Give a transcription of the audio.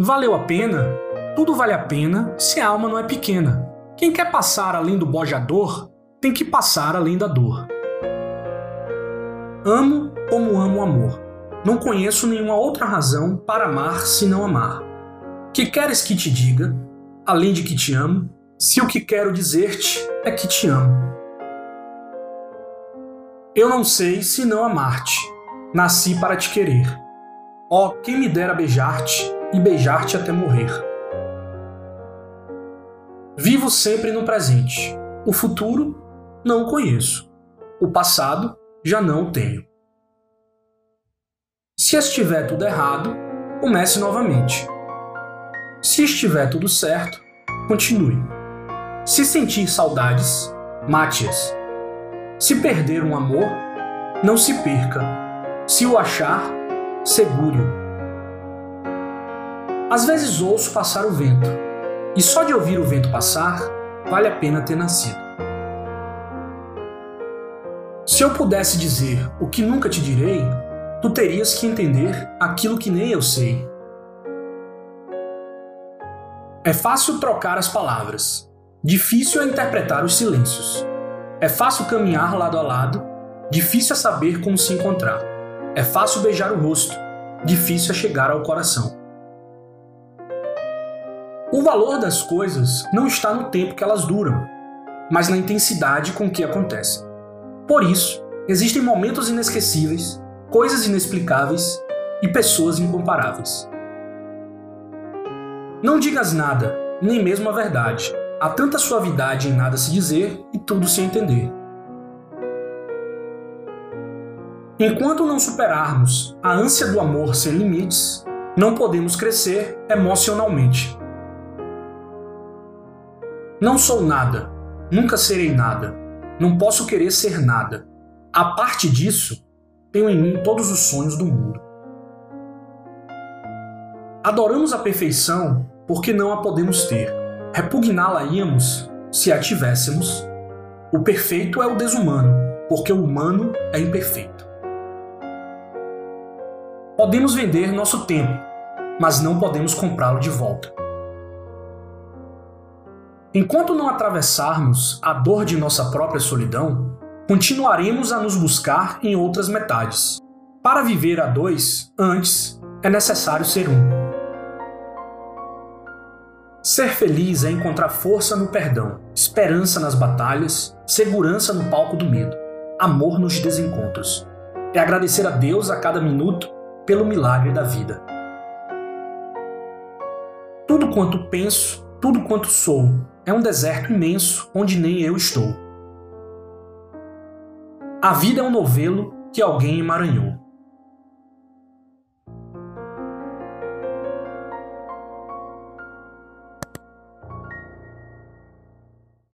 Valeu a pena? Tudo vale a pena se a alma não é pequena. Quem quer passar além do bojador tem que passar além da dor. Amo como amo o amor. Não conheço nenhuma outra razão para amar se não amar. Que queres que te diga, além de que te amo, se o que quero dizer-te é que te amo? Eu não sei se não amar-te. Nasci para te querer. Oh, quem me dera beijar-te e beijar-te até morrer. Vivo sempre no presente. O futuro não conheço. O passado já não tenho. Se estiver tudo errado, comece novamente. Se estiver tudo certo, continue. Se sentir saudades, mate-as. Se perder um amor, não se perca. Se o achar, segure-o. Às vezes ouço passar o vento, e só de ouvir o vento passar, vale a pena ter nascido. Se eu pudesse dizer o que nunca te direi, tu terias que entender aquilo que nem eu sei. É fácil trocar as palavras, difícil é interpretar os silêncios. É fácil caminhar lado a lado, difícil é saber como se encontrar. É fácil beijar o rosto, difícil é chegar ao coração. O valor das coisas não está no tempo que elas duram, mas na intensidade com que acontecem. Por isso, existem momentos inesquecíveis, coisas inexplicáveis e pessoas incomparáveis. Não digas nada, nem mesmo a verdade. Há tanta suavidade em nada se dizer e tudo se entender. Enquanto não superarmos a ânsia do amor sem limites, não podemos crescer emocionalmente. Não sou nada, nunca serei nada, não posso querer ser nada. A parte disso, tenho em mim todos os sonhos do mundo. Adoramos a perfeição porque não a podemos ter. Repugná-la íamos se a tivéssemos. O perfeito é o desumano, porque o humano é imperfeito. Podemos vender nosso tempo, mas não podemos comprá-lo de volta. Enquanto não atravessarmos a dor de nossa própria solidão, continuaremos a nos buscar em outras metades. Para viver a dois, antes, é necessário ser um. Ser feliz é encontrar força no perdão, esperança nas batalhas, segurança no palco do medo, amor nos desencontros. É agradecer a Deus a cada minuto pelo milagre da vida. Tudo quanto penso, tudo quanto sou, é um deserto imenso onde nem eu estou. A vida é um novelo que alguém emaranhou.